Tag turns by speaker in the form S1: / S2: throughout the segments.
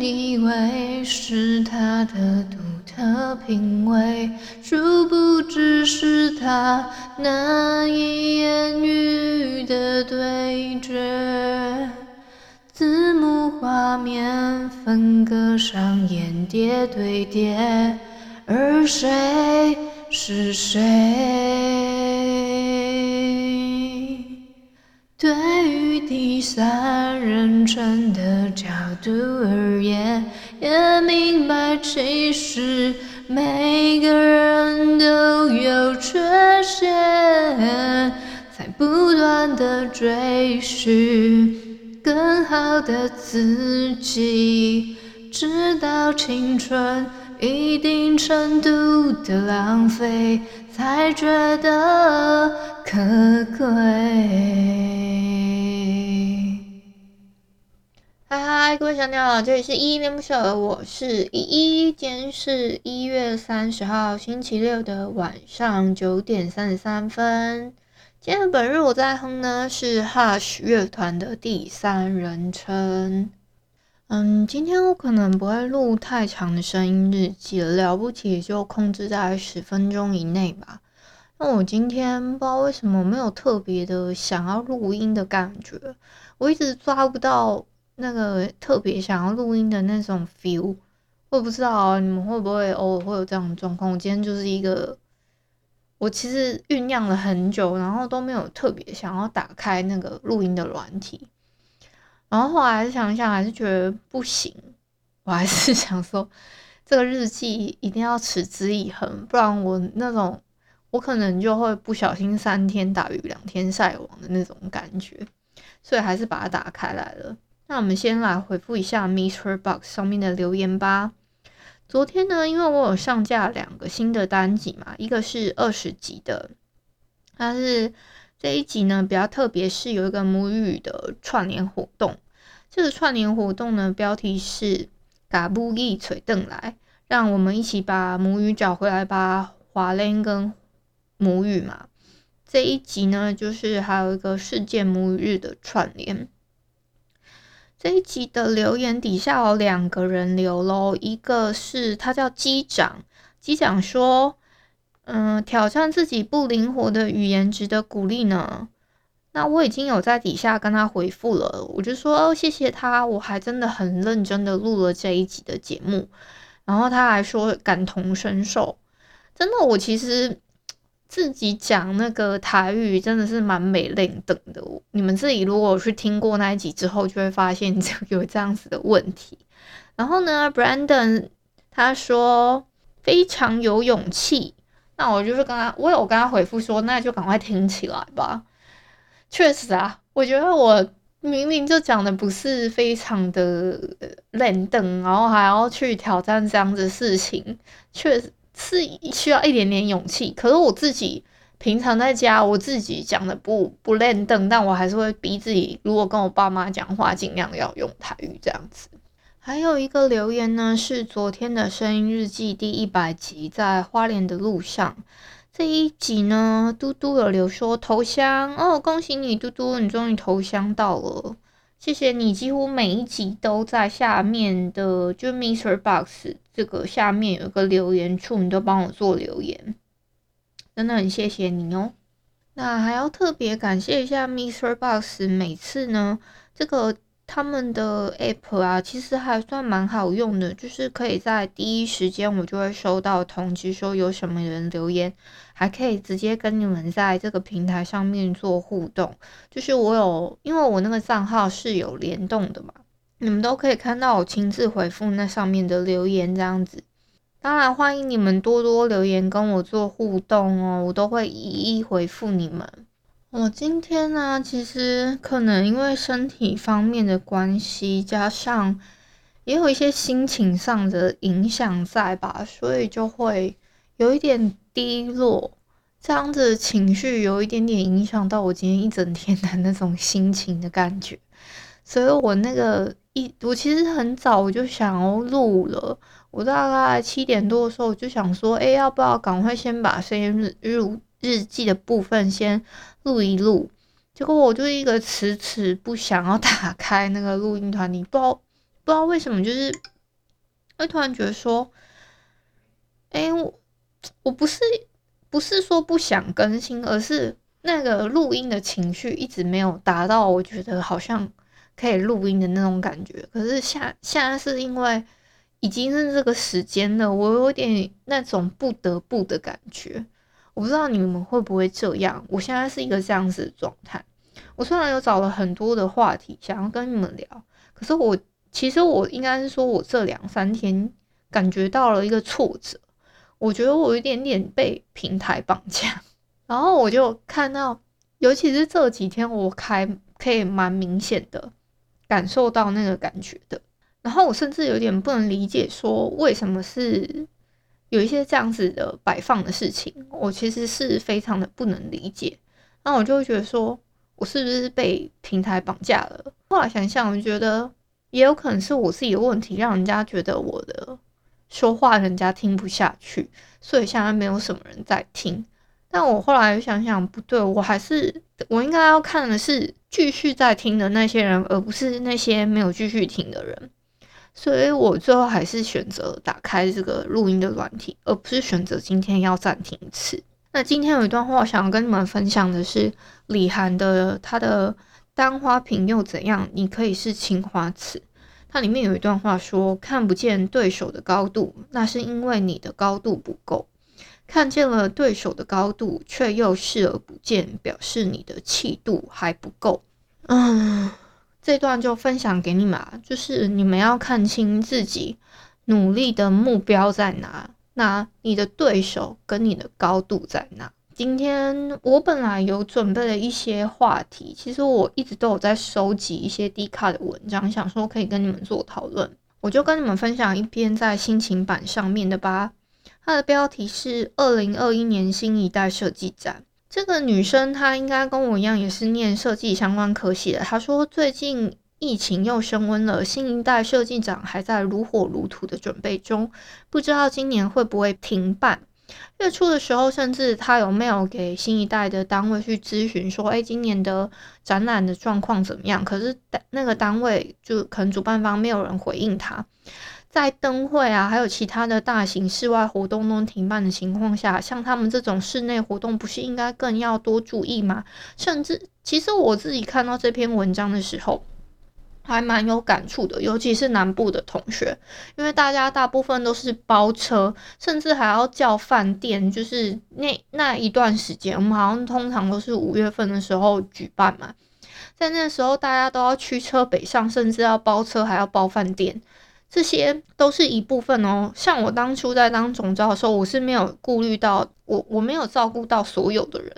S1: 以为是他的独特品味，殊不知是他难以言喻的对决。字幕画面分割上演谍对谍，而谁是谁？对于第三人称的而言，也明白其实。每个人都有缺陷，在不断的追寻更好的自己，直到青春一定程度的浪费，才觉得可贵。嗨嗨，各位小鸟，这里是依依恋不舍，我是依依。今天是一月三十号星期六的晚上九点三十三分。今天本日我在哼呢是 Hush 乐团的第三人称。嗯，今天我可能不会录太长的声音日记了，了不起就控制在十分钟以内吧。那我今天不知道为什么没有特别的想要录音的感觉，我一直抓不到。那个特别想要录音的那种 feel，我不知道，你们会不会偶尔会有这样的状况？我今天就是一个，我其实酝酿了很久，然后都没有特别想要打开那个录音的软体，然后后来想一想，还是觉得不行，我还是 想说，这个日记一定要持之以恒，不然我那种我可能就会不小心三天打鱼两天晒网的那种感觉，所以还是把它打开来了。那我们先来回复一下 MixerBox 上面的留言吧。昨天呢，因为我有上架两个新的单集嘛，一个是二十集的，但是这一集呢比较特别，是有一个母语的串联活动。这个串联活动呢，标题是“把母语找回来”，让我们一起把母语找回来吧。华联跟母语嘛，这一集呢，就是还有一个世界母语日的串联。这一集的留言底下有两个人留咯，一个是他叫机长，机长说：“嗯、挑战自己不灵活的语言值得鼓励呢。”那我已经有在底下跟他回复了，我就说：“哦，谢谢他，我还真的很认真的录了这一集的节目。”然后他还说感同身受，真的，我其实。自己讲那个台语真的是蛮美练等的，你们自己如果去听过那一集之后，就会发现就有这样子的问题。然后呢，Brandon 他说非常有勇气，那我就是跟他，我有跟他回复说，那就赶快听起来吧。确实啊，我觉得我明明就讲的不是非常的练等，然后还要去挑战这样子事情，确实。是需要一点点勇气，可是我自己平常在家，我自己讲的不不练邓，但我还是会逼自己，如果跟我爸妈讲话，尽量要用台语这样子。还有一个留言呢，是昨天的声音日记第一百集，在花莲的路上这一集呢，嘟嘟有留说投降哦，恭喜你嘟嘟，你终于投降到了。谢谢你，几乎每一集都在下面的，就 MixerBox 这个下面有一个留言处，你都帮我做留言，真的很谢谢你哦。那还要特别感谢一下 MixerBox，每次呢这个他们的 app 啊，其实还算蛮好用的，就是可以在第一时间我就会收到通知，说有什么人留言，还可以直接跟你们在这个平台上面做互动。就是我有，因为我那个账号是有联动的嘛，你们都可以看到我亲自回复那上面的留言这样子。当然欢迎你们多多留言跟我做互动哦，我都会一一回复你们。我今天呢，其实可能因为身体方面的关系，加上也有一些心情上的影响在吧，所以就会有一点低落，这样子情绪有一点点影响到我今天一整天的那种心情的感觉。所以我那个一，我其实很早我就想要录了，我大概七点多的时候我就想说，哎，要不要赶快先把声音日日日记的部分先。录一录，结果我就一个迟迟不想要打开那个录音团，你不知道不知道为什么，就是会突然觉得说，哎、欸，我不是不是说不想更新，而是那个录音的情绪一直没有达到，我觉得好像可以录音的那种感觉。可是现现在是因为已经是这个时间了，我有点那种不得不的感觉。我不知道你们会不会这样，我现在是一个这样子的状态。我虽然有找了很多的话题想要跟你们聊，可是我其实我应该是说，我这两三天感觉到了一个挫折，我觉得我有一点点被平台绑架。然后我就看到，尤其是这几天，我开可以蛮明显的感受到那个感觉的。然后我甚至有点不能理解，说为什么是。有一些这样子的摆放的事情，我其实是非常的不能理解。那我就会觉得说，我是不是被平台绑架了？后来想想，我觉得也有可能是我自己的问题，让人家觉得我的说话人家听不下去，所以现在没有什么人在听。但我后来想想，不对，我还是我应该要看的是继续在听的那些人，而不是那些没有继续听的人。所以我最后还是选择打开这个录音的软体，而不是选择今天要暂停一次。那今天有一段话我想要跟你们分享的是李涵的他的单花瓶又怎样？你可以是青花瓷。它里面有一段话说：看不见对手的高度，那是因为你的高度不够；看见了对手的高度，却又视而不见，表示你的气度还不够。嗯。这段就分享给你们，就是你们要看清自己努力的目标在哪，那你的对手跟你的高度在哪。今天我本来有准备了一些话题，其实我一直都有在收集一些 D 卡的文章，想说可以跟你们做讨论。我就跟你们分享一篇在心情版上面的吧，它的标题是“二零二一年新一代设计展”。这个女生她应该跟我一样，也是念设计相关科系的。她说最近疫情又升温了，新一代设计展还在如火如荼的准备中，不知道今年会不会停办。月初的时候，甚至他有 mail 给新一代的单位去咨询，说：“哎，今年的展览的状况怎么样？”可是那个单位就可能主办方没有人回应他。在灯会啊，还有其他的大型室外活动都停办的情况下，像他们这种室内活动，不是应该更要多注意吗？甚至，其实我自己看到这篇文章的时候，还蛮有感触的，尤其是南部的同学，因为大家大部分都是包车，甚至还要叫饭店，就是那那一段时间，我们好像通常都是五月份的时候举办嘛，在那时候大家都要驱车北上，甚至要包车，还要包饭店。这些都是一部分哦。像我当初在当总教的时候，我是没有顾虑到我，我没有照顾到所有的人。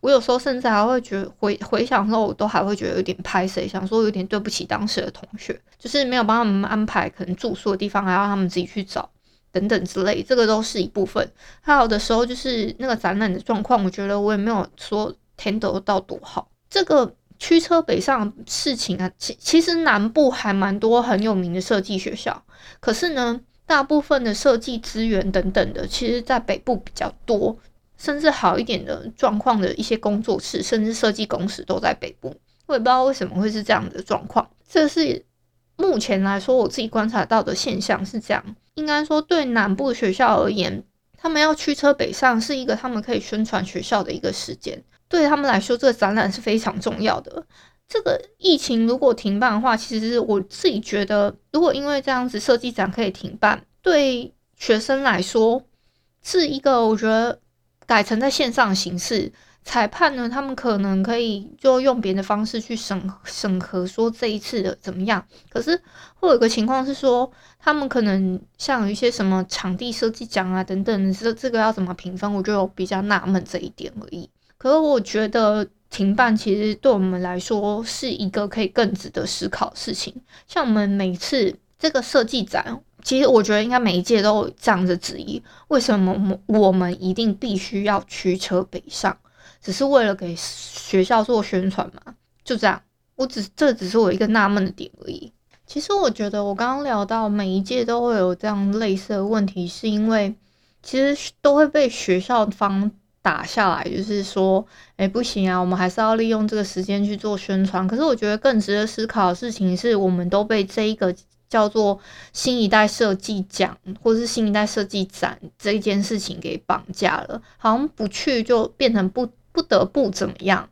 S1: 我有时候甚至还会觉得回回想的时候，我都还会觉得有点拍谢，想说有点对不起当时的同学，就是没有帮他们安排可能住宿的地方，还要他们自己去找等等之类。这个都是一部分。还有的时候就是那个展览的状况，我觉得我也没有说 handle 到多好。这个。驱车北上事情啊，其其实南部还蛮多很有名的设计学校，可是呢，大部分的设计资源等等的，其实在北部比较多，甚至好一点的状况的一些工作室，甚至设计公司都在北部。我也不知道为什么会是这样的状况，这是目前来说我自己观察到的现象是这样。应该说，对南部学校而言，他们要驱车北上是一个他们可以宣传学校的一个时间。对他们来说，这个展览是非常重要的。这个疫情如果停办的话，其实我自己觉得，如果因为这样子设计展可以停办，对学生来说是一个我觉得改成在线上形式。裁判呢，他们可能可以就用别的方式去审审核，说这一次的怎么样。可是会有一个情况是说，他们可能像有一些什么场地设计奖啊等等，这这个要怎么评分，我就比较纳闷这一点而已。可是我觉得停办其实对我们来说是一个可以更值得思考的事情。像我们每次这个设计展，其实我觉得应该每一届都有这样的质疑：为什么我们一定必须要驱车北上？只是为了给学校做宣传嘛，就这样。我只这只是我一个纳闷的点而已。其实我觉得我刚刚聊到每一届都会有这样类似的问题，是因为其实都会被学校方打下来，就是说，哎，不行啊，我们还是要利用这个时间去做宣传。可是我觉得更值得思考的事情是，我们都被这一个叫做新一代设计奖或是新一代设计展这一件事情给绑架了，好像不去就变成不。不得不怎么样？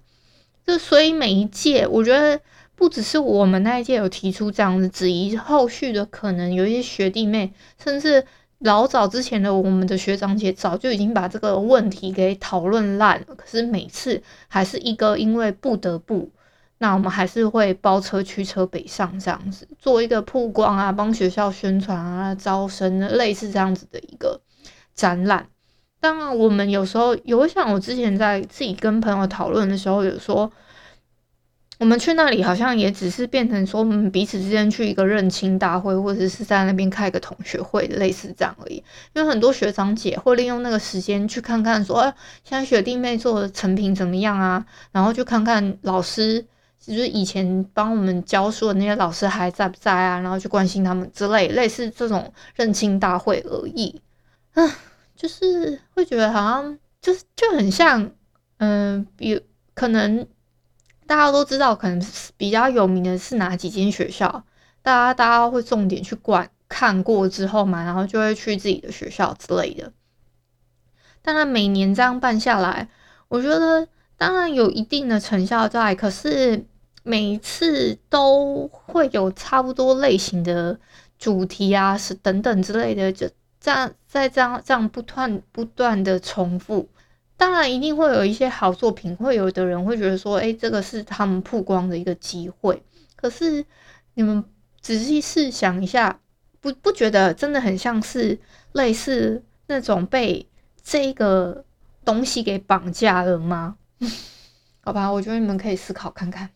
S1: 就所以每一届，我觉得不只是我们那一届有提出这样的质疑，后续的可能有一些学弟妹，甚至老早之前的我们的学长姐，早就已经把这个问题给讨论烂了。可是每次还是一个因为不得不，那我们还是会包车驱车北上这样子，做一个曝光啊，帮学校宣传啊，招生的类似这样子的一个展览。当然，我们有时候有想，我之前在自己跟朋友讨论的时候，有说我们去那里好像也只是变成说，我们彼此之间去一个认亲大会，或者是在那边开一个同学会的类似这样而已。因为很多学长姐会利用那个时间去看看说，哎，现在学弟妹做的成品怎么样啊？然后去看看老师，就是以前帮我们教书的那些老师还在不在啊？然后去关心他们之类，类似这种认亲大会而已。嗯。就是会觉得好像就是就很像，嗯，比可能大家都知道，可能比较有名的是哪几间学校，大家大家会重点去管看过之后嘛，然后就会去自己的学校之类的。当然每年这样办下来，我觉得当然有一定的成效在，可是每一次都会有差不多类型的主题啊，是等等之类的就。这样再这样这样不断不断的重复，当然一定会有一些好作品，会有的人会觉得说，哎，这个是他们曝光的一个机会。可是你们仔细试想一下，不不觉得真的很像是类似那种被这个东西给绑架了吗？好吧，我觉得你们可以思考看看。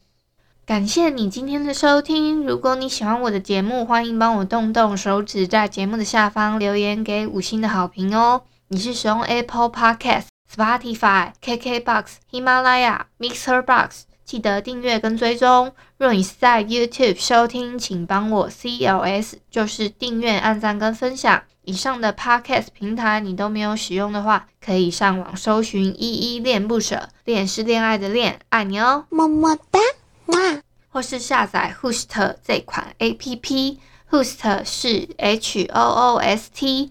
S1: 感谢你今天的收听。如果你喜欢我的节目，欢迎帮我动动手指，在节目的下方留言给五星的好评哦。你是使用 Apple Podcast、Spotify、KKBox、喜马拉雅、Mixer Box，记得订阅跟追踪。若你是在 YouTube 收听，请帮我 CLS，就是订阅、按赞跟分享。以上的 Podcast 平台你都没有使用的话，可以上网搜寻“依依恋不舍”，恋是恋爱的恋，爱你哦，么么哒。或是下载 Hoost 这款 APP，Hoost 是 H O O S T，